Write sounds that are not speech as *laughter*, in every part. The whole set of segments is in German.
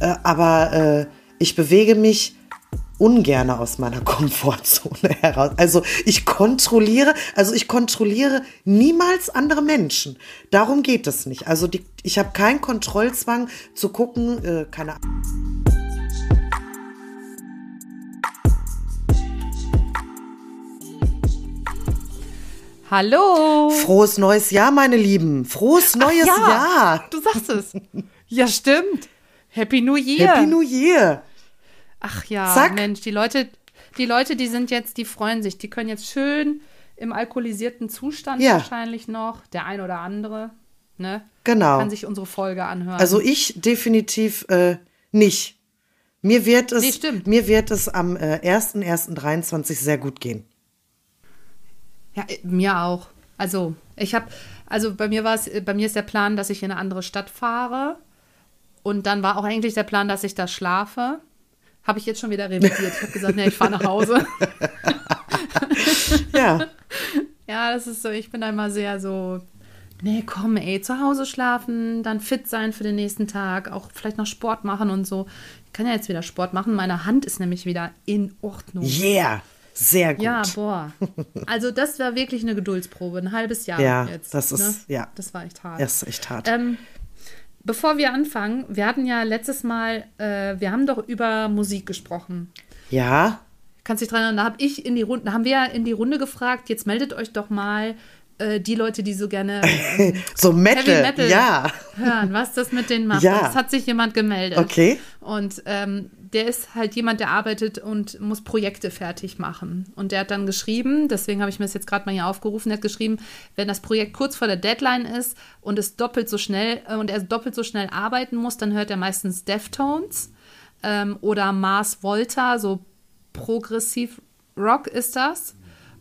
Äh, aber äh, ich bewege mich ungern aus meiner *laughs* Komfortzone heraus. Also ich kontrolliere, also ich kontrolliere niemals andere Menschen. Darum geht es nicht. Also die, ich habe keinen Kontrollzwang zu gucken, äh, keine Ahnung. Hallo. Frohes neues Jahr, meine Lieben. Frohes neues ja, Jahr. Du sagst es. Ja, stimmt. Happy New Year. Happy New Year. Ach ja, Zack. Mensch, die Leute, die Leute, die sind jetzt, die freuen sich. Die können jetzt schön im alkoholisierten Zustand Ja. wahrscheinlich noch, der ein oder andere, ne? Genau. Kann sich unsere Folge anhören. Also ich definitiv äh, nicht. Mir wird es, Nee, stimmt. mir wird es am äh, 1.1.23 sehr gut gehen. Ja, äh, mir auch. Also, ich habe, also bei mir war es, äh, bei mir ist der Plan, dass ich in eine andere Stadt fahre. Und dann war auch eigentlich der Plan, dass ich da schlafe. Habe ich jetzt schon wieder revidiert. Ich habe gesagt, nee, ich fahre nach Hause. *laughs* Ja, Ja, das ist so, ich bin da immer sehr so, nee, komm, ey, zu Hause schlafen, dann fit sein für den nächsten Tag, auch vielleicht noch Sport machen und so. Ich kann ja jetzt wieder Sport machen. Meine Hand ist nämlich wieder in Ordnung. yeah, sehr gut. Ja, boah. Also das war wirklich eine Geduldsprobe, ein halbes Jahr Ja, jetzt. das ist- ne? ja. Das war echt hart. Das ist echt hart. Ähm, bevor wir anfangen, wir hatten ja letztes Mal, äh, wir haben doch über Musik gesprochen. ja, Kannst dich dran erinnern, da habe ich in die Runde, da haben wir ja in die Runde gefragt, jetzt meldet euch doch mal äh, die Leute, die so gerne *laughs* äh, so Metal, Heavy Metal ja. hören, was das mit denen macht. Ja. Das hat sich jemand gemeldet. Okay. Und ähm, der ist halt jemand, der arbeitet und muss Projekte fertig machen. Und der hat dann geschrieben, deswegen habe ich mir das jetzt gerade mal hier aufgerufen, der hat geschrieben, wenn das Projekt kurz vor der Deadline ist und es doppelt so schnell äh, und er doppelt so schnell arbeiten muss, dann hört er meistens Deftones ähm, oder Mars Volta, so progressiv Rock ist das.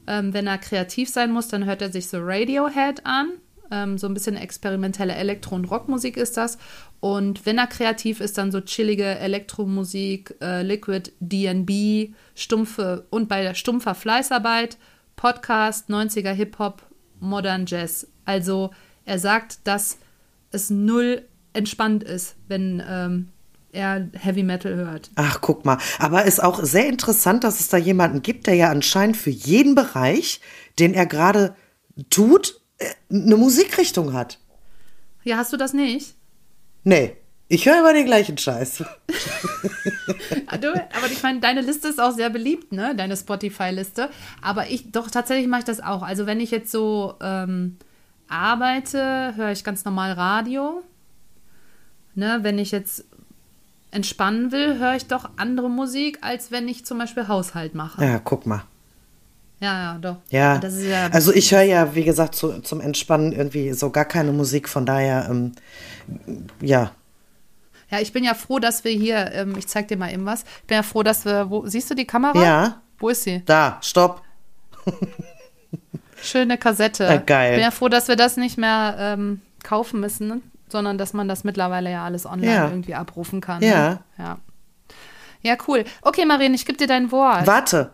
Ähm, wenn er kreativ sein muss, dann hört er sich so Radiohead an. Ähm, so ein bisschen experimentelle Elektro- und Rockmusik ist das. Und wenn er kreativ ist, dann so chillige Elektromusik, äh, Liquid DNB, stumpfe und bei der stumpfer Fleißarbeit, Podcast, 90er Hip-Hop, Modern Jazz. Also er sagt, dass es null entspannt ist, wenn ähm, er Heavy Metal hört. Ach, guck mal. Aber ist auch sehr interessant, dass es da jemanden gibt, der ja anscheinend für jeden Bereich, den er gerade tut, eine Musikrichtung hat. Ja, hast du das nicht? Nee, ich höre immer den gleichen Scheiß. *laughs* Ah, Du, aber ich meine, deine Liste ist auch sehr beliebt, ne? Deine Spotify-Liste. Aber ich, doch, tatsächlich mache ich das auch. Also, wenn ich jetzt so ähm, arbeite, höre ich ganz normal Radio. Ne? Wenn ich jetzt entspannen will, höre ich doch andere Musik, als wenn ich zum Beispiel Haushalt mache. Ja, guck mal. Ja, ja, doch. Ja, Das ist ja also ich höre ja, wie gesagt, zu, zum Entspannen irgendwie so gar keine Musik, von daher, ähm, ja. Ja, ich bin ja froh, dass wir hier, ähm, ich zeig dir mal eben was. Ich bin ja froh, dass wir, wo, siehst du die Kamera? Ja. Wo ist sie? Da, stopp. *laughs* Schöne Kassette. Ah, geil. Ich bin ja froh, dass wir das nicht mehr ähm, kaufen müssen, ne? sondern dass man das mittlerweile ja alles online Ja. irgendwie abrufen kann. Ja. Ne? Ja. Ja, cool. Okay, Marien, ich gebe dir dein Wort. Warte,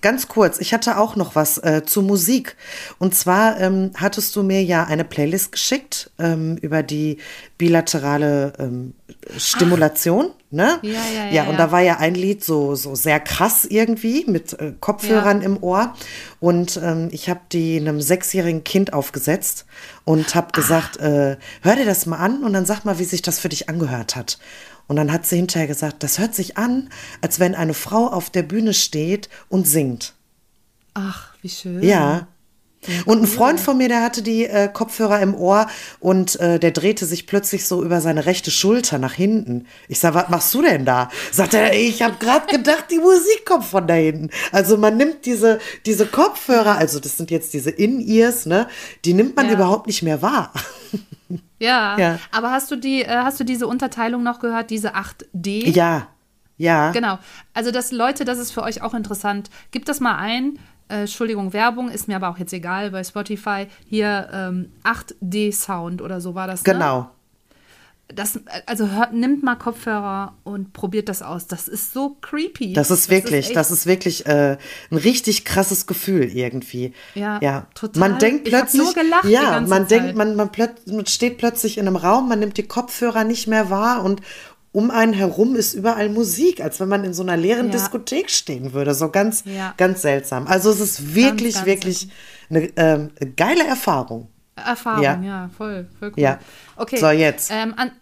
ganz kurz, ich hatte auch noch was äh, zu Musik. Und zwar ähm, hattest du mir ja eine Playlist geschickt ähm, über die bilaterale ähm, Stimulation, ne? Ja, ja, ja, Ja, und da war ja ein Lied so, so sehr krass irgendwie mit äh, Kopfhörern im Ohr. Und ähm, ich habe die einem sechsjährigen Kind aufgesetzt und habe gesagt, äh, hör dir das mal an und dann sag mal, wie sich das für dich angehört hat. Und dann hat sie hinterher gesagt, das hört sich an, als wenn eine Frau auf der Bühne steht und singt. Ach, wie schön. Ja. Und ein Freund von mir, der hatte die äh, Kopfhörer im Ohr und äh, der drehte sich plötzlich so über seine rechte Schulter nach hinten. Ich sag, was machst du denn da? Sagt er, ich habe gerade gedacht, die Musik kommt von da hinten. Also man nimmt diese, diese Kopfhörer, also das sind jetzt diese In-Ears, ne? Die nimmt man Ja. überhaupt nicht mehr wahr. *laughs* Ja. Ja. Aber hast du die, äh, hast du diese Unterteilung noch gehört, diese 8D? Ja, ja. Genau. Also, dass Leute, das ist für euch auch interessant. Gebt das mal ein. Äh, Entschuldigung, Werbung ist mir aber auch jetzt egal bei Spotify. Hier ähm, 8D-Sound oder so war das. Ne? Genau. Das, also hört, nimmt mal Kopfhörer und probiert das aus. Das ist so creepy. Das ist wirklich, echt- das ist wirklich äh, ein richtig krasses Gefühl irgendwie. Ja, ja. total. Man denkt Ich plötzlich, nur gelacht ja, man Zeit. denkt, man, man, man steht plötzlich in einem Raum, man nimmt die Kopfhörer nicht mehr wahr und um einen herum ist überall Musik, als wenn man in so einer leeren ja. Diskothek stehen würde. So ganz, ja. ganz seltsam. Also es ist wirklich, ganz, ganz wirklich eine ähm, geile Erfahrung. Erfahrung, ja, ja voll, voll cool. Ja. Okay. So, jetzt. Ähm, an,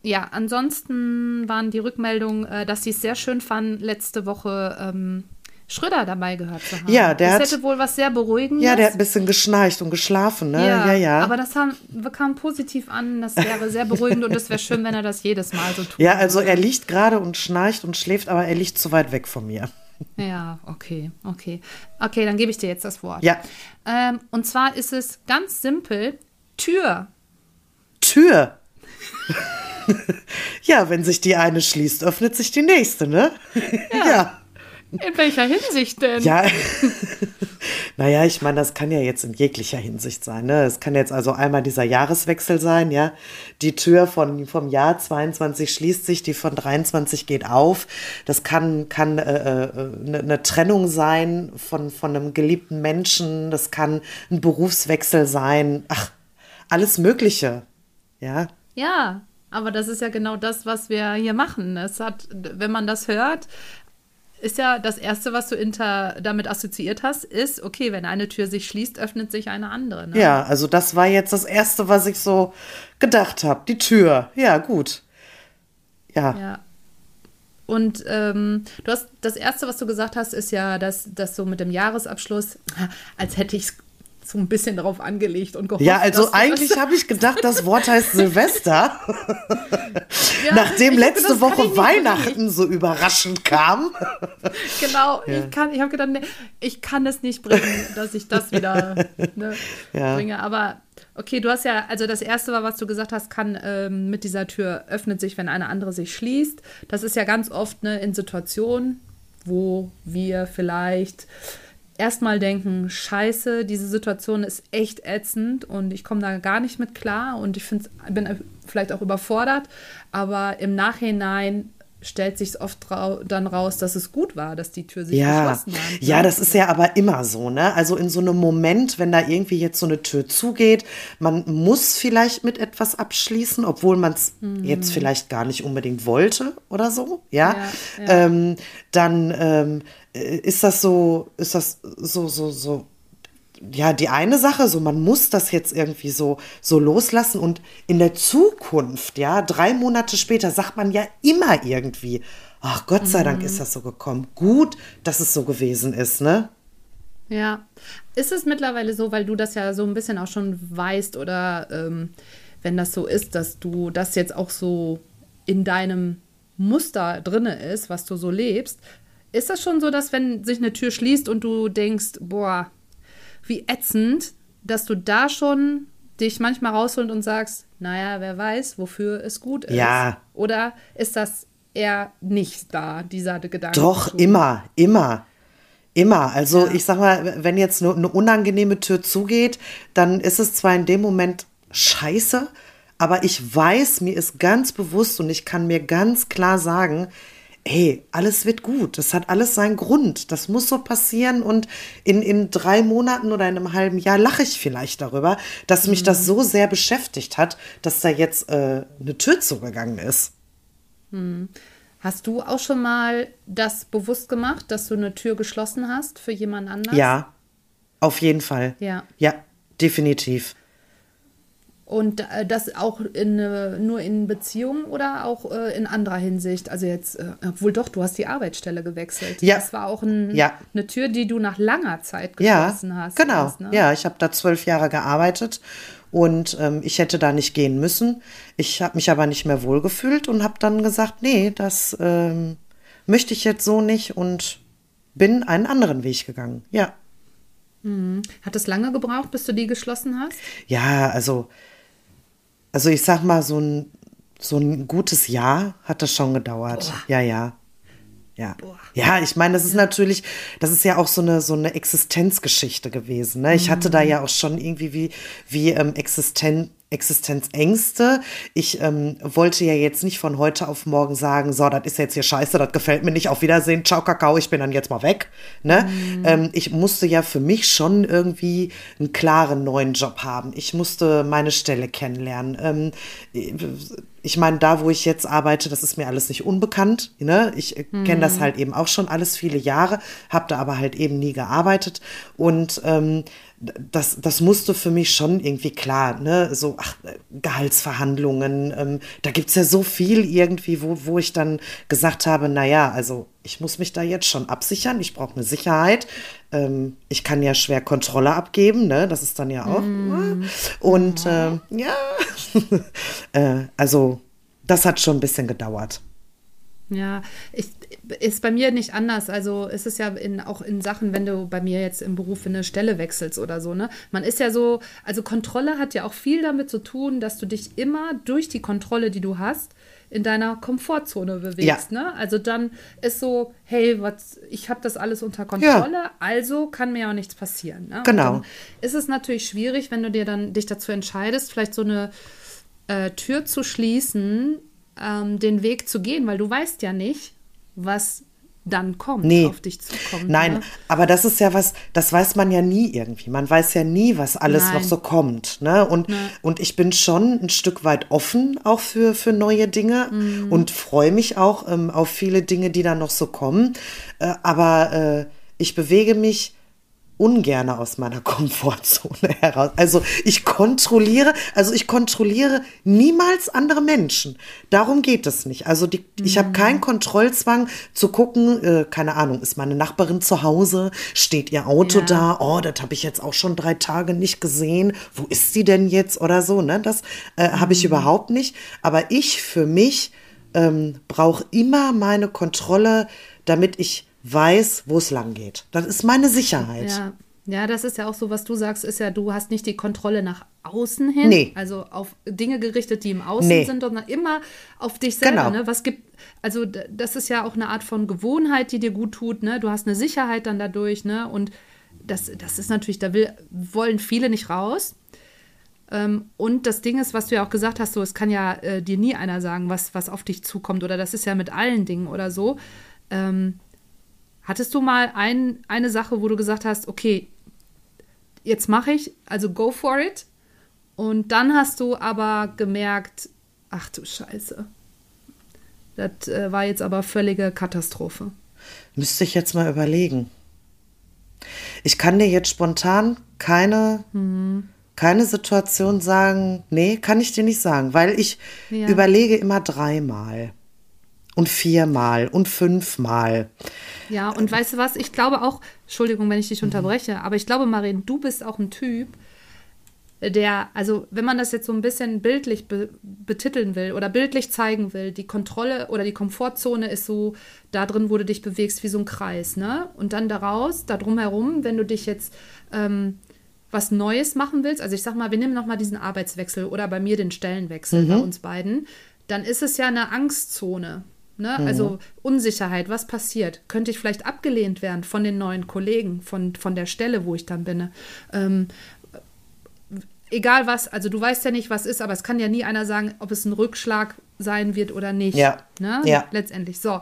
ja, ansonsten waren die Rückmeldungen, äh, dass sie es sehr schön fanden, letzte Woche ähm, Schröder dabei gehört zu haben. Ja, der das hätte wohl was sehr Beruhigendes. Ja, der hat ein bisschen geschnarcht und geschlafen, ne? Ja, ja. ja. Aber das haben, kam positiv an, das wäre sehr beruhigend und es wäre schön, wenn er das jedes Mal so tut. Ja, also er liegt gerade und schnarcht und schläft, aber er liegt zu weit weg von mir. Ja, okay, okay. Okay, dann gebe ich dir jetzt das Wort. Ja. Ähm, und zwar ist es ganz simpel: Tür. Tür. *laughs* ja, wenn sich die eine schließt, öffnet sich die nächste, ne? Ja. ja. In welcher Hinsicht denn? Ja, *laughs* naja, ich meine, das kann ja jetzt in jeglicher Hinsicht sein. Ne? Es kann jetzt also einmal dieser Jahreswechsel sein, ja. Die Tür von, vom Jahr 22 schließt sich, die von 23 geht auf. Das kann, kann äh, eine, äh, eine Trennung sein von, von einem geliebten Menschen. Das kann ein Berufswechsel sein. Ach, alles Mögliche, ja. Ja, aber das ist ja genau das, was wir hier machen. Es hat, wenn man das hört, ist ja das Erste, was du inter, damit assoziiert hast, ist, okay, wenn eine Tür sich schließt, öffnet sich eine andere. Ne? Ja, also das war jetzt das Erste, was ich so gedacht habe. Die Tür. Ja, gut. Ja. Ja. Und ähm, du hast das erste, was du gesagt hast, ist ja, dass das so mit dem Jahresabschluss, *laughs* als hätte ich es so ein bisschen darauf angelegt und gehofft. Ja, also eigentlich *laughs* habe ich gedacht, das Wort heißt Silvester. ja, Nachdem letzte dachte, Woche Weihnachten so überraschend kam. genau, ja. ich kann, ich habe gedacht, nee, ich kann es nicht bringen, dass ich das wieder ne, *laughs* ja. bringe. Aber okay, du hast ja, also das erste war, was du gesagt hast, kann ähm, mit dieser Tür öffnet sich, wenn eine andere sich schließt. Das ist ja ganz oft ne, in Situationen, wo wir vielleicht erstmal denken, scheiße, diese Situation ist echt ätzend und ich komme da gar nicht mit klar und ich bin vielleicht auch überfordert, aber im Nachhinein stellt sich oft ra dann raus, dass es gut war, dass die Tür sich ja. geschlossen hat. Ja, das ist ja aber immer so, ne? Also in so einem Moment, wenn da irgendwie jetzt so eine Tür zugeht, man muss vielleicht mit etwas abschließen, obwohl man es mhm. jetzt vielleicht gar nicht unbedingt wollte oder so, ja. ja, ja. Ähm, dann ähm, äh, ist das so, ist das so, so, so, ja, die eine Sache, so man muss das jetzt irgendwie so, so loslassen und in der Zukunft, ja, drei Monate später sagt man ja immer irgendwie, ach Gott sei mhm. Dank ist das so gekommen. Gut, dass es so gewesen ist, ne? Ja. Ist es mittlerweile so, weil du das ja so ein bisschen auch schon weißt oder ähm, wenn das so ist, dass du das jetzt auch so in deinem Muster drinne ist, was du so lebst, ist das schon so, dass wenn sich eine Tür schließt und du denkst, boah, wie ätzend, dass du da schon dich manchmal rausholst und sagst, naja, wer weiß, wofür es gut ist. Ja. Oder ist das eher nicht da, dieser Gedanke? Doch, immer, immer. Immer. Also ja. ich sag mal, wenn jetzt eine, eine unangenehme Tür zugeht, dann ist es zwar in dem Moment scheiße, aber ich weiß, mir ist ganz bewusst und ich kann mir ganz klar sagen, hey, alles wird gut. Das hat alles seinen Grund. Das muss so passieren und in, in drei Monaten oder in einem halben Jahr lache ich vielleicht darüber, dass mich mhm. das so sehr beschäftigt hat, dass da jetzt äh, eine Tür zugegangen ist. Mhm. Hast du auch schon mal das bewusst gemacht, dass du eine Tür geschlossen hast für jemand anderen? Ja, auf jeden Fall. Ja. Ja, definitiv. Und äh, das auch in, äh, nur in Beziehungen oder auch äh, in anderer Hinsicht? Also jetzt, äh, obwohl doch, du hast die Arbeitsstelle gewechselt. Ja. Das war auch ein, ja. eine Tür, die du nach langer Zeit geschlossen ja, hast. Genau, hast, ne? ja, ich habe da zwölf Jahre gearbeitet und ähm, ich hätte da nicht gehen müssen. Ich habe mich aber nicht mehr wohlgefühlt und habe dann gesagt, nee, das ähm, möchte ich jetzt so nicht und bin einen anderen Weg gegangen. Ja. Mhm. Hat es lange gebraucht, bis du die geschlossen hast? Ja, also also ich sag mal, so ein, so ein gutes Jahr hat das schon gedauert. Boah. Ja, ja. Ja. Boah. Ja, ich meine, das ist natürlich, das ist ja auch so eine, so eine Existenzgeschichte gewesen. Ne? Ich mhm. hatte da ja auch schon irgendwie wie, wie ähm, Existenz, Existenzängste. Ich ähm, wollte ja jetzt nicht von heute auf morgen sagen, so, das ist jetzt hier scheiße, das gefällt mir nicht, auf Wiedersehen, ciao Kakao, ich bin dann jetzt mal weg. Ne? Mhm. Ähm, ich musste ja für mich schon irgendwie einen klaren neuen Job haben. Ich musste meine Stelle kennenlernen. Ähm, ich meine, da, wo ich jetzt arbeite, das ist mir alles nicht unbekannt. Ne? Ich äh, kenne das halt eben auch schon alles viele Jahre, habe da aber halt eben nie gearbeitet. Und ähm, das, das musste für mich schon irgendwie klar, ne, so ach, Gehaltsverhandlungen, ähm, da gibt's ja so viel irgendwie, wo, wo ich dann gesagt habe, naja, also ich muss mich da jetzt schon absichern, ich brauche eine Sicherheit, ähm, ich kann ja schwer Kontrolle abgeben, ne, das ist dann ja auch. Mm. Und äh, ja, *laughs* äh, also das hat schon ein bisschen gedauert. Ja, ich, ist bei mir nicht anders. Also ist es ja in, auch in Sachen, wenn du bei mir jetzt im Beruf eine Stelle wechselst oder so, ne? Man ist ja so, also Kontrolle hat ja auch viel damit zu tun, dass du dich immer durch die Kontrolle, die du hast, in deiner Komfortzone bewegst. Ja. Ne? Also dann ist so, hey, was, ich habe das alles unter Kontrolle, ja. also kann mir auch nichts passieren. Ne? Genau. ist es natürlich schwierig, wenn du dir dann dich dazu entscheidest, vielleicht so eine äh, Tür zu schließen, ähm, den Weg zu gehen, weil du weißt ja nicht, was dann kommt, nee. auf dich zukommt. Nein, ne? aber das ist ja was, das weiß man ja nie irgendwie. Man weiß ja nie, was alles Nein. noch so kommt. Ne? Und, ja. und ich bin schon ein Stück weit offen auch für, für neue Dinge mhm. und freue mich auch ähm, auf viele Dinge, die da noch so kommen. Äh, aber äh, ich bewege mich ungerne aus meiner Komfortzone *laughs* heraus. Also ich kontrolliere, also ich kontrolliere niemals andere Menschen. Darum geht es nicht. Also die, mhm. ich habe keinen Kontrollzwang zu gucken, äh, keine Ahnung, ist meine Nachbarin zu Hause, steht ihr Auto ja. da, oh, das habe ich jetzt auch schon drei Tage nicht gesehen, wo ist sie denn jetzt oder so, ne? Das äh, habe ich mhm. überhaupt nicht. Aber ich für mich ähm, brauche immer meine Kontrolle, damit ich weiß, wo es lang geht. Das ist meine Sicherheit. Ja. Ja, das ist ja auch so, was du sagst, ist ja, du hast nicht die Kontrolle nach außen hin, nee. also auf Dinge gerichtet, die im Außen nee. sind, sondern immer auf dich selber. Genau. Ne? Was gibt, also das ist ja auch eine Art von Gewohnheit, die dir gut tut. Ne? Du hast eine Sicherheit dann dadurch, ne? Und das, das ist natürlich, da will, wollen viele nicht raus. Ähm, und das Ding ist, was du ja auch gesagt hast, so, es kann ja äh, dir nie einer sagen, was, was auf dich zukommt, oder das ist ja mit allen Dingen oder so. Ähm, Hattest du mal ein, eine Sache, wo du gesagt hast, okay, jetzt mache ich, also go for it. Und dann hast du aber gemerkt, ach du Scheiße. Das äh, war jetzt aber völlige Katastrophe. Müsste ich jetzt mal überlegen. Ich kann dir jetzt spontan keine, mhm. keine Situation sagen, nee, kann ich dir nicht sagen, weil ich ja. überlege immer dreimal und viermal und fünfmal. Ja, und weißt du was? Ich glaube auch, Entschuldigung, wenn ich dich unterbreche, aber ich glaube, Marien, du bist auch ein Typ, der, also wenn man das jetzt so ein bisschen bildlich be betiteln will oder bildlich zeigen will, die Kontrolle oder die Komfortzone ist so da drin, wo du dich bewegst, wie so ein Kreis, ne? Und dann daraus, da drumherum, wenn du dich jetzt ähm, was Neues machen willst, also ich sag mal, wir nehmen nochmal diesen Arbeitswechsel oder bei mir den Stellenwechsel mhm. bei uns beiden, dann ist es ja eine Angstzone. Ne? Mhm. Also Unsicherheit, was passiert? Könnte ich vielleicht abgelehnt werden von den neuen Kollegen, von, von der Stelle, wo ich dann bin? Ähm, egal was, also du weißt ja nicht, was ist, aber es kann ja nie einer sagen, ob es ein Rückschlag sein wird oder nicht. Ja. Ne? ja. Letztendlich. So.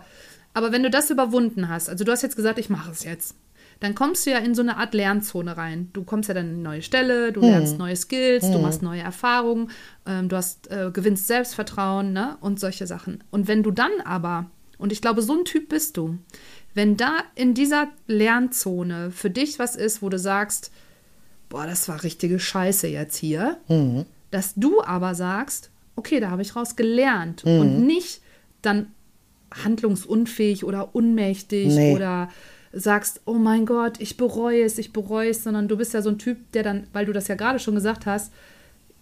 Aber wenn du das überwunden hast, also du hast jetzt gesagt, ich mache es jetzt dann kommst du ja in so eine Art Lernzone rein. Du kommst ja dann in eine neue Stelle, du hm. lernst neue Skills, hm. du machst neue Erfahrungen, ähm, du hast, äh, gewinnst Selbstvertrauen ne? und solche Sachen. Und wenn du dann aber, und ich glaube, so ein Typ bist du, wenn da in dieser Lernzone für dich was ist, wo du sagst, boah, das war richtige Scheiße jetzt hier, hm. dass du aber sagst, okay, da habe ich raus gelernt hm. und nicht dann handlungsunfähig oder unmächtig nee. oder sagst, oh mein Gott, ich bereue es, ich bereue es, sondern du bist ja so ein Typ, der dann, weil du das ja gerade schon gesagt hast,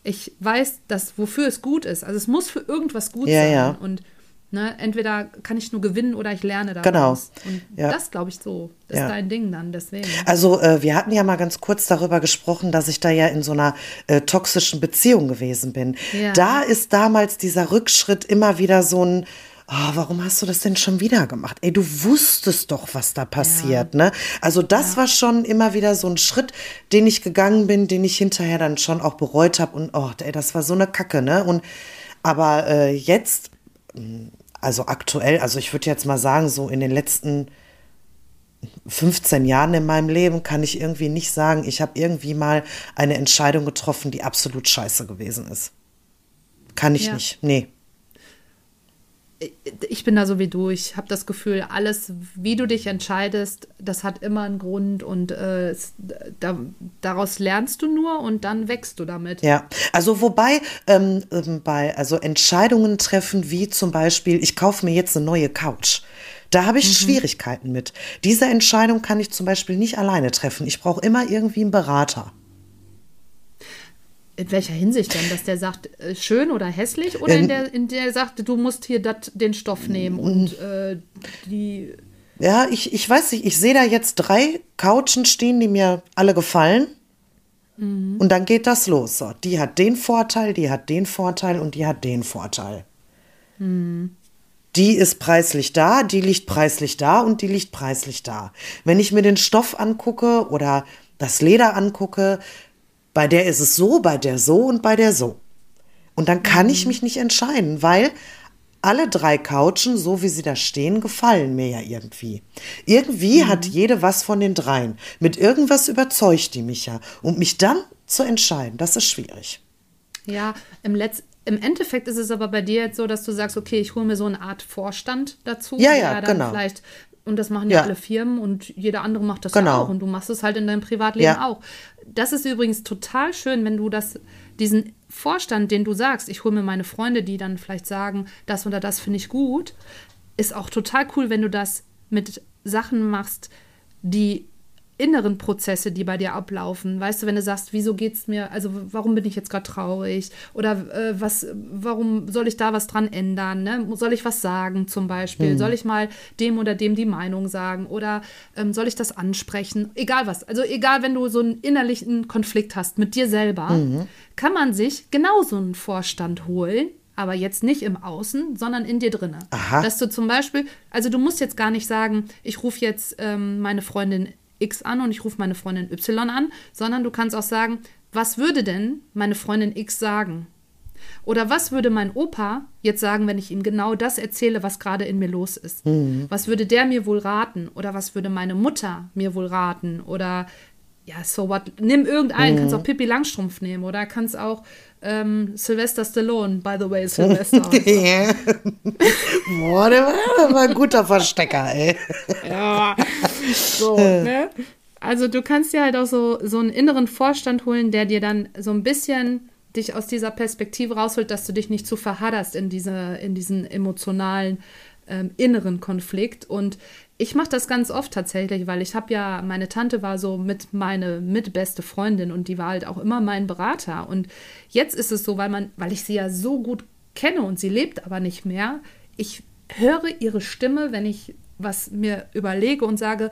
ich weiß, dass wofür es gut ist. Also es muss für irgendwas gut ja, sein. Ja. Und ne, entweder kann ich nur gewinnen oder ich lerne daraus. Genau. Und ja. das glaube ich so, ist ja. dein Ding dann, deswegen. Also äh, wir hatten ja mal ganz kurz darüber gesprochen, dass ich da ja in so einer äh, toxischen Beziehung gewesen bin. Ja. Da ist damals dieser Rückschritt immer wieder so ein oh, warum hast du das denn schon wieder gemacht? Ey, du wusstest doch, was da passiert, ja. ne? Also das ja. war schon immer wieder so ein Schritt, den ich gegangen bin, den ich hinterher dann schon auch bereut habe und oh, ey, das war so eine Kacke, ne? Und aber äh, jetzt, mm, also aktuell, also ich würde jetzt mal sagen, so in den letzten 15 Jahren in meinem Leben kann ich irgendwie nicht sagen, ich habe irgendwie mal eine Entscheidung getroffen, die absolut scheiße gewesen ist. Kann ich ja. nicht. Nee. Ich bin da so wie du. Ich habe das Gefühl, alles, wie du dich entscheidest, das hat immer einen Grund und äh, es, da, daraus lernst du nur und dann wächst du damit. Ja, also wobei ähm, ähm, bei also Entscheidungen treffen, wie zum Beispiel, ich kaufe mir jetzt eine neue Couch. Da habe ich mhm. Schwierigkeiten mit. Diese Entscheidung kann ich zum Beispiel nicht alleine treffen. Ich brauche immer irgendwie einen Berater. In welcher Hinsicht denn? Dass der sagt, äh, schön oder hässlich? Oder in der, in der sagt, du musst hier dat, den Stoff nehmen und äh, die. Ja, ich, ich weiß nicht, ich sehe da jetzt drei Couchen stehen, die mir alle gefallen. Mhm. Und dann geht das los. So, die hat den Vorteil, die hat den Vorteil und die hat den Vorteil. Mhm. Die ist preislich da, die liegt preislich da und die liegt preislich da. Wenn ich mir den Stoff angucke oder das Leder angucke, bei der ist es so, bei der so und bei der so. Und dann kann mhm. ich mich nicht entscheiden, weil alle drei Couchen, so wie sie da stehen, gefallen mir ja irgendwie. Irgendwie mhm. hat jede was von den dreien. Mit irgendwas überzeugt die mich ja. Und mich dann zu entscheiden, das ist schwierig. Ja, im, Letz im Endeffekt ist es aber bei dir jetzt so, dass du sagst, okay, ich hole mir so eine Art Vorstand dazu. Ja, ja, genau. Vielleicht und das machen ja, ja, alle Firmen und jeder andere macht das genau. auch. Und du machst es halt in deinem Privatleben ja. auch. Das ist übrigens total schön, wenn du das, diesen Vorstand, den du sagst, ich hole mir meine Freunde, die dann vielleicht sagen, das oder das finde ich gut, ist auch total cool, wenn du das mit Sachen machst, die inneren Prozesse, die bei dir ablaufen. Weißt du, wenn du sagst, wieso geht es mir, also warum bin ich jetzt gerade traurig? Oder äh, was, warum soll ich da was dran ändern? Ne? Soll ich was sagen zum Beispiel? Mhm. Soll ich mal dem oder dem die Meinung sagen? Oder ähm, soll ich das ansprechen? Egal was. Also egal, wenn du so einen innerlichen Konflikt hast mit dir selber, mhm. kann man sich genau so einen Vorstand holen, aber jetzt nicht im Außen, sondern in dir drinne. Aha. Dass du zum Beispiel, also du musst jetzt gar nicht sagen, ich rufe jetzt ähm, meine Freundin X an und ich rufe meine Freundin Y an, sondern du kannst auch sagen, was würde denn meine Freundin X sagen? Oder was würde mein Opa jetzt sagen, wenn ich ihm genau das erzähle, was gerade in mir los ist? Mhm. Was würde der mir wohl raten? Oder was würde meine Mutter mir wohl raten? Oder ja, so what? Nimm irgendeinen, mhm. kannst auch Pippi Langstrumpf nehmen oder kannst auch ähm, Sylvester Stallone, by the way, Sylvester. *laughs* Boah, der war, der war ein guter Verstecker, ey. ja, so, ne? Also du kannst dir halt auch so, so einen inneren Vorstand holen, der dir dann so ein bisschen dich aus dieser Perspektive rausholt, dass du dich nicht zu verhadderst in, diese, in diesen emotionalen ähm, inneren Konflikt. Und ich mache das ganz oft tatsächlich, weil ich habe ja, meine Tante war so mit meine mitbeste Freundin und die war halt auch immer mein Berater. Und jetzt ist es so, weil man, weil ich sie ja so gut kenne und sie lebt aber nicht mehr, ich höre ihre Stimme, wenn ich was mir überlege und sage,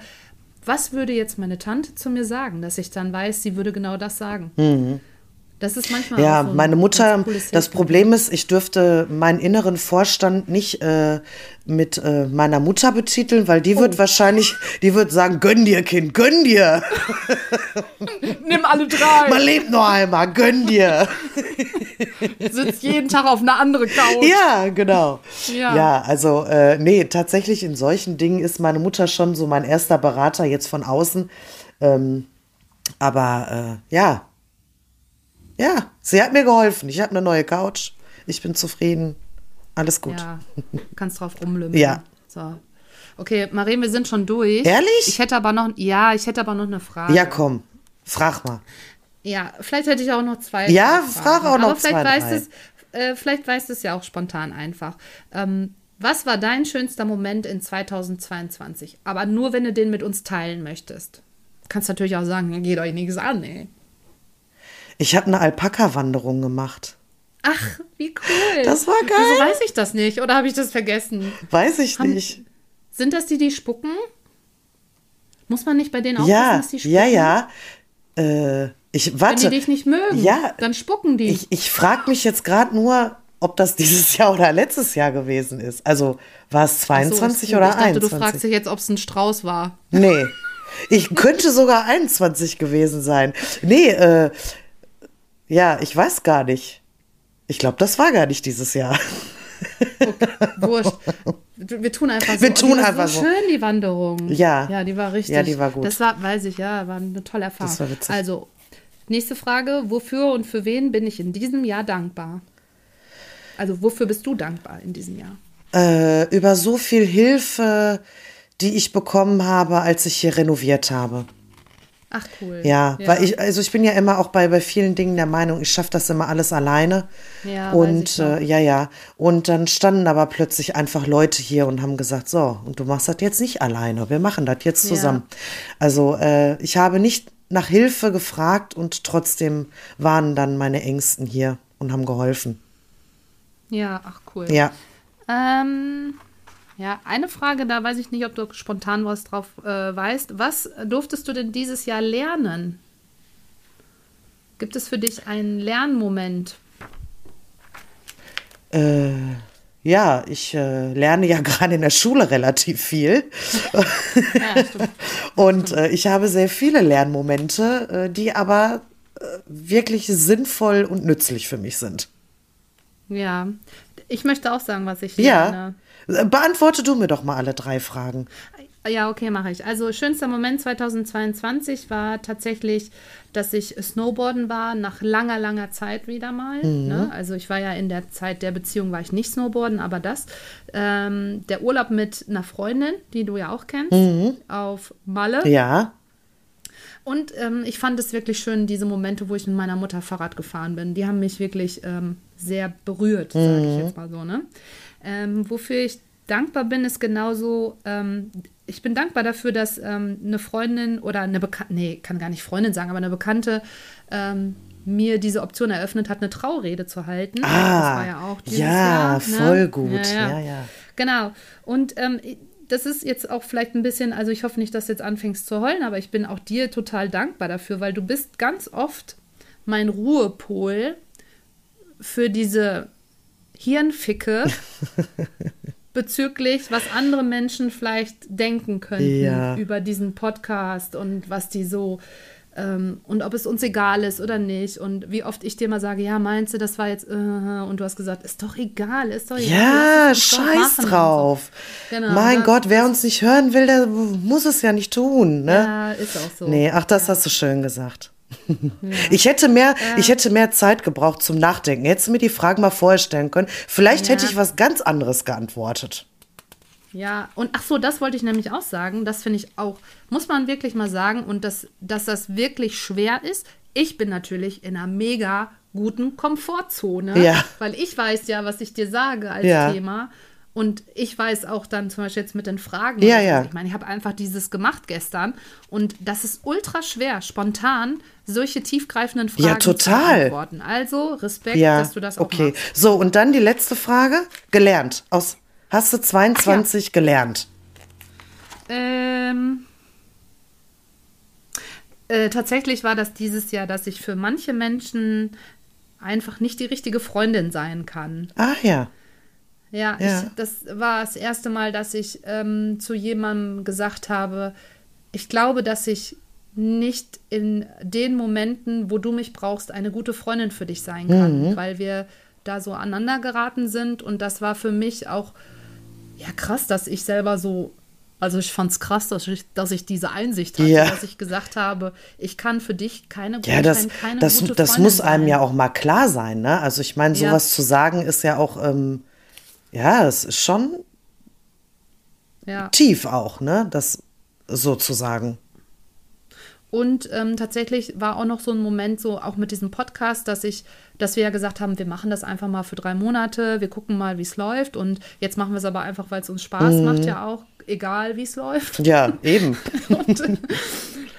was würde jetzt meine Tante zu mir sagen, dass ich dann weiß, sie würde genau das sagen. Mhm. Das ist manchmal ja, so meine Mutter. Das Problem ist, ich dürfte meinen inneren Vorstand nicht äh, mit äh, meiner Mutter betiteln, weil die oh. wird wahrscheinlich, die wird sagen, gönn dir, Kind, gönn dir. *laughs* Nimm alle drei. Man lebt nur einmal, gönn dir. *laughs* Sitzt jeden Tag auf einer anderen Couch. Ja, genau. Ja, ja also äh, nee, tatsächlich in solchen Dingen ist meine Mutter schon so mein erster Berater jetzt von außen. Ähm, aber äh, ja, ja, sie hat mir geholfen. Ich habe eine neue Couch. Ich bin zufrieden. Alles gut. Ja, kannst drauf rumlümmeln. Ja. So. Okay, Marie, wir sind schon durch. Ehrlich? Ich hätte aber noch, ja, ich hätte aber noch eine Frage. Ja, komm, frag mal. Ja, vielleicht hätte ich auch noch zwei. Ja, frag auch noch aber vielleicht zwei. Weißt es, äh, vielleicht weißt du es ja auch spontan einfach. Ähm, was war dein schönster Moment in 2022? Aber nur, wenn du den mit uns teilen möchtest. Du kannst natürlich auch sagen, geht euch nichts an, ey. Ich habe eine Alpaka-Wanderung gemacht. Ach, wie cool. Das war geil. Wieso weiß ich das nicht? Oder habe ich das vergessen? Weiß ich Haben, nicht. Sind das die, die spucken? Muss man nicht bei denen aufpassen, ja, dass die spucken? Ja, ja. Äh, ich, warte. Wenn die dich nicht mögen, ja, dann spucken die. Ich, ich frage mich jetzt gerade nur, ob das dieses Jahr oder letztes Jahr gewesen ist. Also war es 22 so, oder ich dachte, 21? Du fragst dich jetzt, ob es ein Strauß war. Nee. Ich könnte sogar 21 gewesen sein. Nee, äh, ja, ich weiß gar nicht. Ich glaube, das war gar nicht dieses Jahr. Okay, wurscht. *laughs* Wir tun einfach so. Wir tun einfach so. schön, die Wanderung. Ja. Ja, die war richtig. Ja, die war gut. Das war, weiß ich, ja, war eine tolle Erfahrung. Das war witzig. Also, nächste Frage. Wofür und für wen bin ich in diesem Jahr dankbar? Also, wofür bist du dankbar in diesem Jahr? Äh, über so viel Hilfe, die ich bekommen habe, als ich hier renoviert habe. Ach cool. Ja, ja, weil ich, also ich bin ja immer auch bei, bei vielen Dingen der Meinung, ich schaffe das immer alles alleine. Ja, und äh, ja, ja. Und dann standen aber plötzlich einfach Leute hier und haben gesagt, so, und du machst das jetzt nicht alleine, wir machen das jetzt zusammen. Ja. Also äh, ich habe nicht nach Hilfe gefragt und trotzdem waren dann meine Ängsten hier und haben geholfen. Ja, ach cool. Ja. Ähm, ja, eine Frage, da weiß ich nicht, ob du spontan was drauf äh, weißt. Was durftest du denn dieses Jahr lernen? Gibt es für dich einen Lernmoment? Äh, ja, ich äh, lerne ja *laughs* gerade in der Schule relativ viel. *laughs* ja. *laughs* Und äh, ich habe sehr viele Lernmomente, äh, die aber äh, wirklich sinnvoll und nützlich für mich sind. Ja, ich möchte auch sagen, was ich lerne. Ja. Beantworte du mir doch mal alle drei Fragen. Ja, okay, mache ich. Also schönster Moment 2022 war tatsächlich, dass ich Snowboarden war, nach langer, langer Zeit wieder mal. Mhm. Ne? Also ich war ja in der Zeit der Beziehung, war ich nicht Snowboarden, aber das. Ähm, der Urlaub mit einer Freundin, die du ja auch kennst, mhm. auf Malle. Ja. Und ähm, ich fand es wirklich schön, diese Momente, wo ich mit meiner Mutter Fahrrad gefahren bin. Die haben mich wirklich ähm, sehr berührt, sage ich mhm. jetzt mal so. Ne? Ähm, wofür ich dankbar bin, ist genauso, ähm, ich bin dankbar dafür, dass ähm, eine Freundin oder eine Bekannte, nee, kann gar nicht Freundin sagen, aber eine Bekannte ähm, mir diese Option eröffnet hat, eine Traurede zu halten. Ah, das war ja auch dieses ja, Jahr, ne? voll gut. Ja, ja. ja. Genau. Und ähm, das ist jetzt auch vielleicht ein bisschen, also ich hoffe nicht, dass du jetzt anfängst zu heulen, aber ich bin auch dir total dankbar dafür, weil du bist ganz oft mein Ruhepol für diese Hirnficke *laughs* bezüglich, was andere Menschen vielleicht denken könnten ja. über diesen Podcast und was die so ähm, und ob es uns egal ist oder nicht und wie oft ich dir mal sage, ja, meinst du, das war jetzt, uh, und du hast gesagt, ist doch egal, ist doch egal. Ja, scheiß drauf. So. Genau, mein Gott, wer uns nicht hören will, der muss es ja nicht tun. Ne? Ja, ist auch so. Nee, ach, das ja. hast du schön gesagt. *laughs* Ich hätte mehr, ja. ich hätte mehr Zeit gebraucht zum Nachdenken. Hättest du mir die Fragen mal vorher stellen können. Vielleicht ja. hätte ich was ganz anderes geantwortet. Ja, und ach so, das wollte ich nämlich auch sagen. Das finde ich auch, muss man wirklich mal sagen. Und dass, dass das wirklich schwer ist. Ich bin natürlich in einer mega guten Komfortzone, ja. weil ich weiß ja, was ich dir sage als ja. Thema. Und ich weiß auch dann zum Beispiel jetzt mit den Fragen. Ja, ja. Ich meine, ich habe einfach dieses gemacht gestern. Und das ist ultra schwer, spontan solche tiefgreifenden Fragen ja, total. zu beantworten. Also Respekt, ja, dass du das auch okay. machst. So, und dann die letzte Frage. Gelernt. Aus, hast du 22 ja. gelernt? Ähm, äh, tatsächlich war das dieses Jahr, dass ich für manche Menschen einfach nicht die richtige Freundin sein kann. Ah ja. Ja, ja. Ich, das war das erste Mal, dass ich ähm, zu jemandem gesagt habe, ich glaube, dass ich nicht in den Momenten, wo du mich brauchst, eine gute Freundin für dich sein kann, mhm. weil wir da so aneinander geraten sind. Und das war für mich auch ja krass, dass ich selber so, also ich fand es krass, dass ich, dass ich diese Einsicht hatte, ja. dass ich gesagt habe, ich kann für dich keine, ja, das, keine das, gute Das muss einem sein. ja auch mal klar sein, ne? Also ich meine, sowas ja. zu sagen ist ja auch ähm, ja, es ist schon ja. tief auch, ne? Das sozusagen. Und ähm, tatsächlich war auch noch so ein Moment, so auch mit diesem Podcast, dass ich, dass wir ja gesagt haben, wir machen das einfach mal für drei Monate, wir gucken mal, wie es läuft. Und jetzt machen wir es aber einfach, weil es uns Spaß mhm. macht, ja auch, egal wie es läuft. Ja, eben. *laughs* und, *laughs*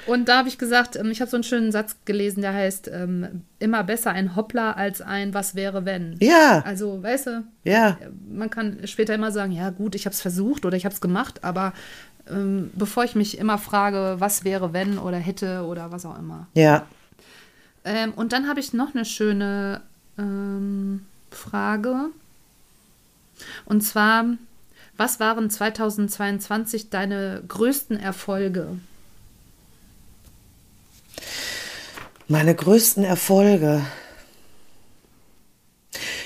und da habe ich gesagt, ähm, ich habe so einen schönen Satz gelesen, der heißt, ähm, immer besser ein Hoppla als ein Was wäre wenn. Ja. Also, weißt du, ja. man kann später immer sagen, ja gut, ich habe es versucht oder ich habe es gemacht, aber ähm, bevor ich mich immer frage, was wäre wenn oder hätte oder was auch immer. Ja. Ähm, und dann habe ich noch eine schöne ähm, Frage. Und zwar, was waren 2022 deine größten Erfolge? Meine größten Erfolge.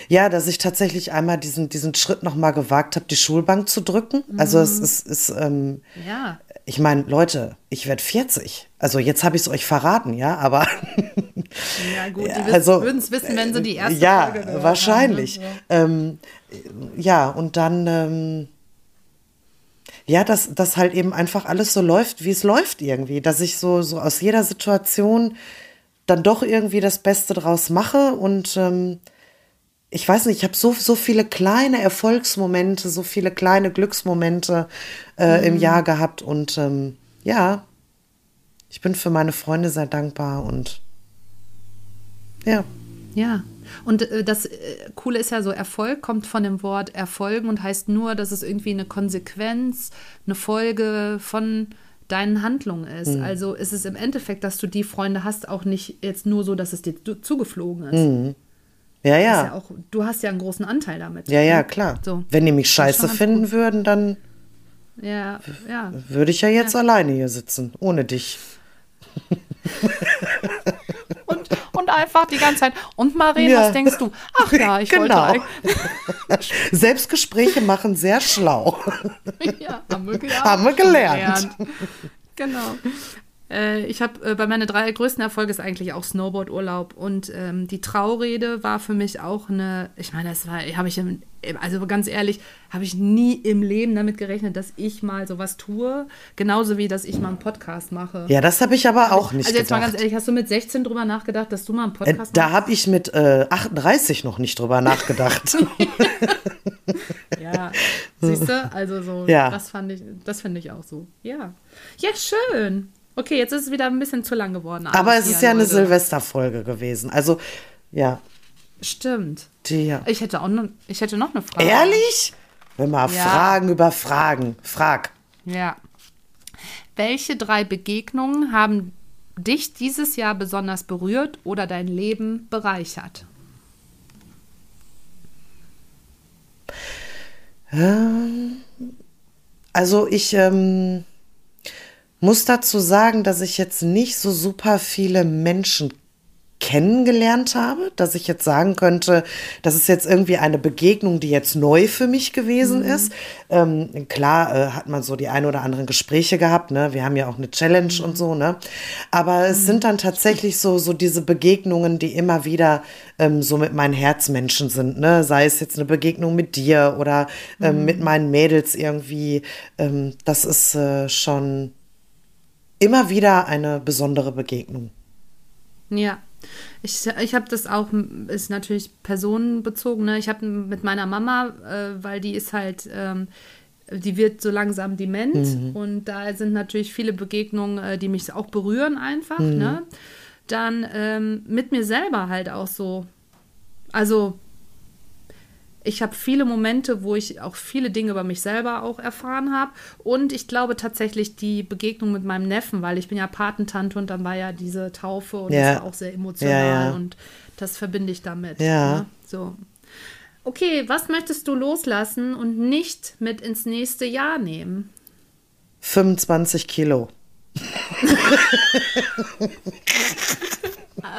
Ja, dass ich tatsächlich einmal diesen, diesen Schritt nochmal gewagt habe, die Schulbank zu drücken. Also es Mhm. ist, ist ähm, Ja. ich meine, Leute, ich werde 40. Also jetzt habe ich es euch verraten, ja, aber *laughs* Ja, gut, Ja, die also, würden es wissen, wenn sie die erste ja, Folge wahrscheinlich. Haben, ne? Ähm, ja, und dann, ähm, ja, dass das halt eben einfach alles so läuft, wie es läuft irgendwie. Dass ich so, so aus jeder Situation dann doch irgendwie das Beste draus mache und ähm, ich weiß nicht, ich habe so, so viele kleine Erfolgsmomente, so viele kleine Glücksmomente äh, Mhm. im Jahr gehabt und ähm, ja, ich bin für meine Freunde sehr dankbar und ja. Ja. Und äh, das äh, Coole ist ja so, Erfolg kommt von dem Wort erfolgen und heißt nur, dass es irgendwie eine Konsequenz, eine Folge von deinen Handlungen ist. Mhm. Also ist es im Endeffekt, dass du die Freunde hast, auch nicht jetzt nur so, dass es dir zu- zugeflogen ist. Mhm. Ja, ja. ja auch, du hast ja einen großen Anteil damit. Ja, ja, ne? klar. So. Wenn die mich scheiße finden gut. würden, dann Ja, ja. würde ich ja jetzt alleine hier sitzen, ohne dich. Und, und einfach die ganze Zeit. Und Maren, Ja. was denkst du? Ach ja, *laughs* ich wollte Genau. eigentlich. *laughs* Selbstgespräche machen sehr schlau. ja, haben wir, ja, Haben wir gelernt. Genau. Äh, ich habe äh, bei meinen drei größten Erfolge ist eigentlich auch Snowboard-Urlaub und ähm, die Traurede war für mich auch eine, ich meine, das war, habe ich, im, also ganz ehrlich, habe ich nie im Leben damit gerechnet, dass ich mal sowas tue, genauso wie, dass ich mal einen Podcast mache. Ja, das habe ich aber auch nicht also jetzt mal gedacht. ganz ehrlich, hast du mit 16 drüber nachgedacht, dass du mal einen Äh, Podcast da machst? habe ich mit äh, 38 noch nicht drüber nachgedacht. *laughs* Ja, siehst du, also so, Ja. das fand ich, das finde ich auch so. Ja, ja, schön. Okay, jetzt ist es wieder ein bisschen zu lang geworden. aber es ist ja eine. Silvesterfolge gewesen. Also, ja. Stimmt. Die, ja. Ich hätte auch noch, ich hätte noch eine Frage. Ehrlich? Wenn mal Ja. Fragen über Fragen. Frag. Ja. Welche drei Begegnungen haben dich dieses Jahr besonders berührt oder dein Leben bereichert? Also ich ähm, muss dazu sagen, dass ich jetzt nicht so super viele Menschen kennengelernt habe, dass ich jetzt sagen könnte, das ist jetzt irgendwie eine Begegnung, die jetzt neu für mich gewesen ist. Ähm, klar äh, hat man so die ein oder anderen Gespräche gehabt, ne? Wir haben ja auch eine Challenge und so, ne? Aber es sind dann tatsächlich so, so diese Begegnungen, die immer wieder ähm, so mit meinen Herzmenschen sind, ne? Sei es jetzt eine Begegnung mit dir oder ähm, mit meinen Mädels irgendwie. Ähm, das ist äh, schon immer wieder eine besondere Begegnung. Ja. Ich, ich habe das auch, ist natürlich personenbezogen. Ne? Ich habe mit meiner Mama, äh, weil die ist halt, ähm, die wird so langsam dement Mhm. und da sind natürlich viele Begegnungen, äh, die mich auch berühren einfach. Mhm. Ne? Dann ähm, mit mir selber halt auch so. Also ich habe viele Momente, wo ich auch viele Dinge über mich selber auch erfahren habe. Und ich glaube tatsächlich die Begegnung mit meinem Neffen, weil ich bin ja Patentante und dann war ja diese Taufe und Ja. das war auch sehr emotional Ja, ja. und das verbinde ich damit. Ja. Ne? So. Okay, was möchtest du loslassen und nicht mit ins nächste Jahr nehmen? 25 Kilo. *laughs*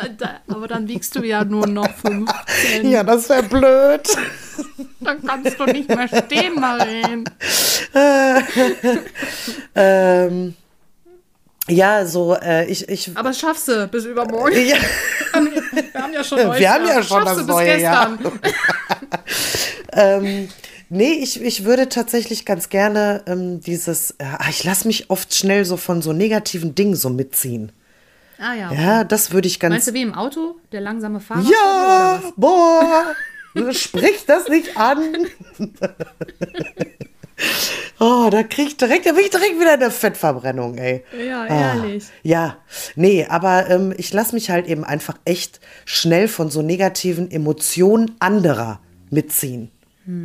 Äh, da- Aber dann wiegst du ja nur noch 15. Ja, das wäre blöd. Dann kannst du nicht mehr stehen, Maren. *laughs* ähm, ja, so, äh, ich, ich, Aber schaffst du bis übermorgen. ja, Wir haben ja schon neues Wir haben ja schon Schaffst das bis Jahr. *laughs* ähm, nee, ich, ich würde tatsächlich ganz gerne ähm, dieses, ja, ich lasse mich oft schnell so von so negativen Dingen so mitziehen. Ah ja. Ja, das würde ich ganz. Meinst du wie im Auto? Der langsame Fahrer? ja, boah, *laughs* sprich das nicht an. *laughs* oh, da krieg ich direkt, da bin ich direkt wieder eine Fettverbrennung, ey. Ja, Ah, ehrlich. ja, nee, aber ähm, ich lasse mich halt eben einfach echt schnell von so negativen Emotionen anderer mitziehen.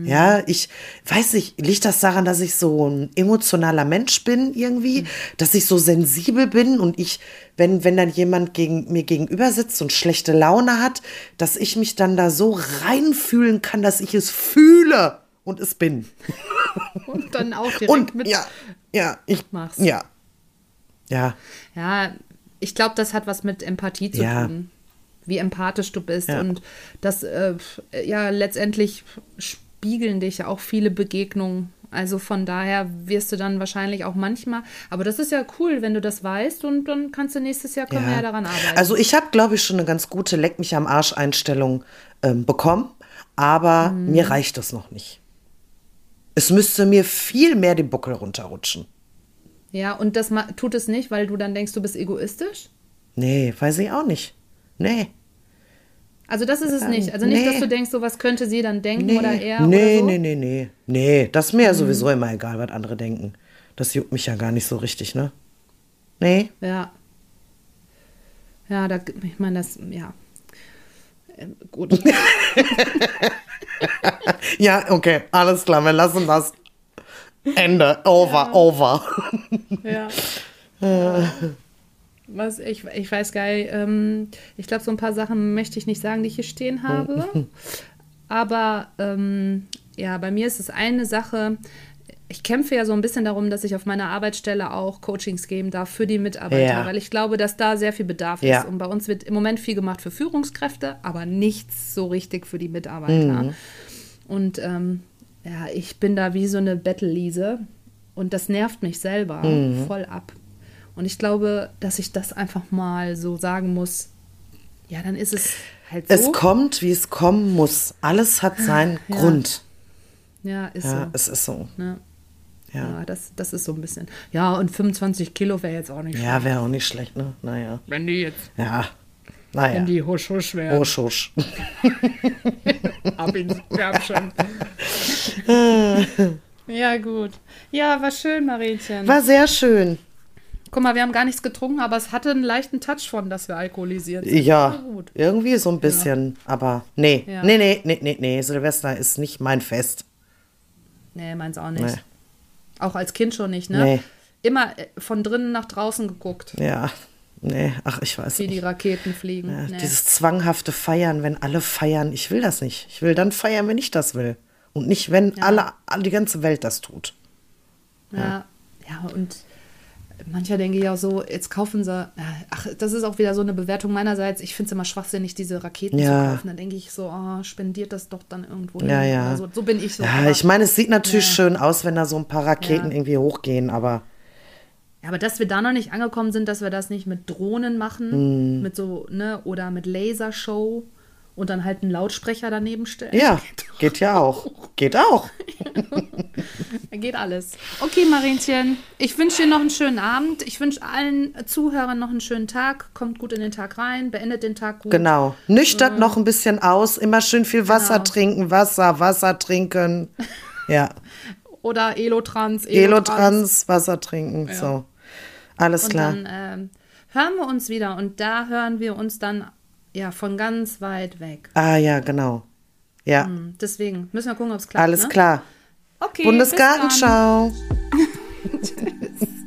Ja, ich weiß nicht, liegt das daran, dass ich so ein emotionaler Mensch bin irgendwie, dass ich so sensibel bin und ich, wenn, wenn dann jemand gegen, mir gegenüber sitzt und schlechte Laune hat, dass ich mich dann da so reinfühlen kann, dass ich es fühle und es bin. *laughs* Und dann auch direkt Und mit. ja, ja, ich, machst. ja, ja, Ja, ich glaube, das hat was mit Empathie zu Ja. tun. wie empathisch du bist. Ja. Und das, äh, ja, letztendlich spiegeln dich auch viele Begegnungen. Also von daher wirst du dann wahrscheinlich auch manchmal, aber das ist ja cool, wenn du das weißt und dann kannst du nächstes Jahr können ja. ja daran arbeiten. Also ich habe, glaube ich, schon eine ganz gute Leck mich am Arsch Einstellung ähm, bekommen, aber mhm. mir reicht das noch nicht. Es müsste mir viel mehr den Buckel runterrutschen. Ja, und das tut es nicht, weil du dann denkst, du bist egoistisch? Nee, weiß ich auch nicht. Nee. Also das ist es nicht. Also nicht, nee. dass du denkst, so was könnte sie dann denken nee. oder er nee, oder so. Nee, nee, nee, nee. Das ist mir ja mhm. sowieso immer egal, was andere denken. Das juckt mich ja gar nicht so richtig, ne? Nee. Ja. Ja, da, ich meine, das, ja. Ähm, gut. *laughs* ja, okay, alles klar, wir lassen das. Ende, over, ja. over. ja. *laughs* Was ich, ich weiß gar nicht, ähm, ich glaube, so ein paar Sachen möchte ich nicht sagen, die ich hier stehen habe. *laughs* Aber ähm, ja, bei mir ist es eine Sache, ich kämpfe ja so ein bisschen darum, dass ich auf meiner Arbeitsstelle auch Coachings geben darf für die Mitarbeiter, ja. weil ich glaube, dass da sehr viel Bedarf ja. ist. Und bei uns wird im Moment viel gemacht für Führungskräfte, aber nichts so richtig für die Mitarbeiter. Mhm. Und ähm, ja, ich bin da wie so eine Battle-Liese und das nervt mich selber mhm. voll ab. Und ich glaube, dass ich das einfach mal so sagen muss. Ja, dann ist es halt so. Es kommt, wie es kommen muss. Alles hat seinen ja. Grund. Ja, ist ja, so. es ist so. Ja. Ja. ja, das, das ist so ein bisschen. Ja, und 25 Kilo wäre jetzt auch nicht schlecht. Ja, wäre auch nicht schlecht, ne? Naja. Wenn die jetzt. Ja. Naja. Wenn die husch husch wären. Husch husch. Ab ins Körbchen. ja, gut. Ja, war schön, Marienchen. War sehr schön. Guck mal, wir haben gar nichts getrunken, aber es hatte einen leichten Touch von, dass wir alkoholisiert sind. Ja, irgendwie so ein bisschen. Ja. Aber nee, ja. nee, nee, nee, nee, nee. Silvester ist nicht mein Fest. Nee, meins auch nicht. Nee. Auch als Kind schon nicht, ne? Nee. Immer äh, von drinnen nach draußen geguckt. Ja, nee, ach, ich weiß Wie nicht. die Raketen fliegen. Ja, nee. Dieses zwanghafte Feiern, wenn alle feiern. Ich will das nicht. Ich will dann feiern, wenn ich das will. Und nicht, wenn alle, die ganze Welt das tut. Ja, ja, und mancher denke ich auch so, jetzt kaufen sie, ach, das ist auch wieder so eine Bewertung meinerseits. Ich finde es immer schwachsinnig, diese Raketen ja. zu kaufen. Dann denke ich so, oh, spendiert das doch dann irgendwo. Ja, hin. ja. So, so, bin ich so. Ja, ich meine, es sieht natürlich ja. schön aus, wenn da so ein paar Raketen ja. irgendwie hochgehen, aber. Ja, aber dass wir da noch nicht angekommen sind, dass wir das nicht mit Drohnen machen, mm. mit so, ne, oder mit Lasershow und dann halt einen Lautsprecher daneben stellen. Ja, *laughs* geht ja auch. Geht auch. *laughs* geht alles. Okay, Marienchen, ich wünsche dir noch einen schönen Abend. Ich wünsche allen Zuhörern noch einen schönen Tag. Kommt gut in den Tag rein, beendet den Tag gut. Genau. Nüchtert äh, noch ein bisschen aus. Immer schön viel Wasser genau. trinken. Wasser, Wasser trinken. *laughs* Ja. Oder Elotrans. Elotrans, Elotrans Wasser trinken. Ja. So. Alles und klar. Dann äh, hören wir uns wieder und da hören wir uns dann ja, von ganz weit weg. Ah ja, genau. Ja. Hm, deswegen müssen wir gucken, ob es klappt. Alles ne? klar. Okay. Bundesgartenschau. *laughs* *laughs*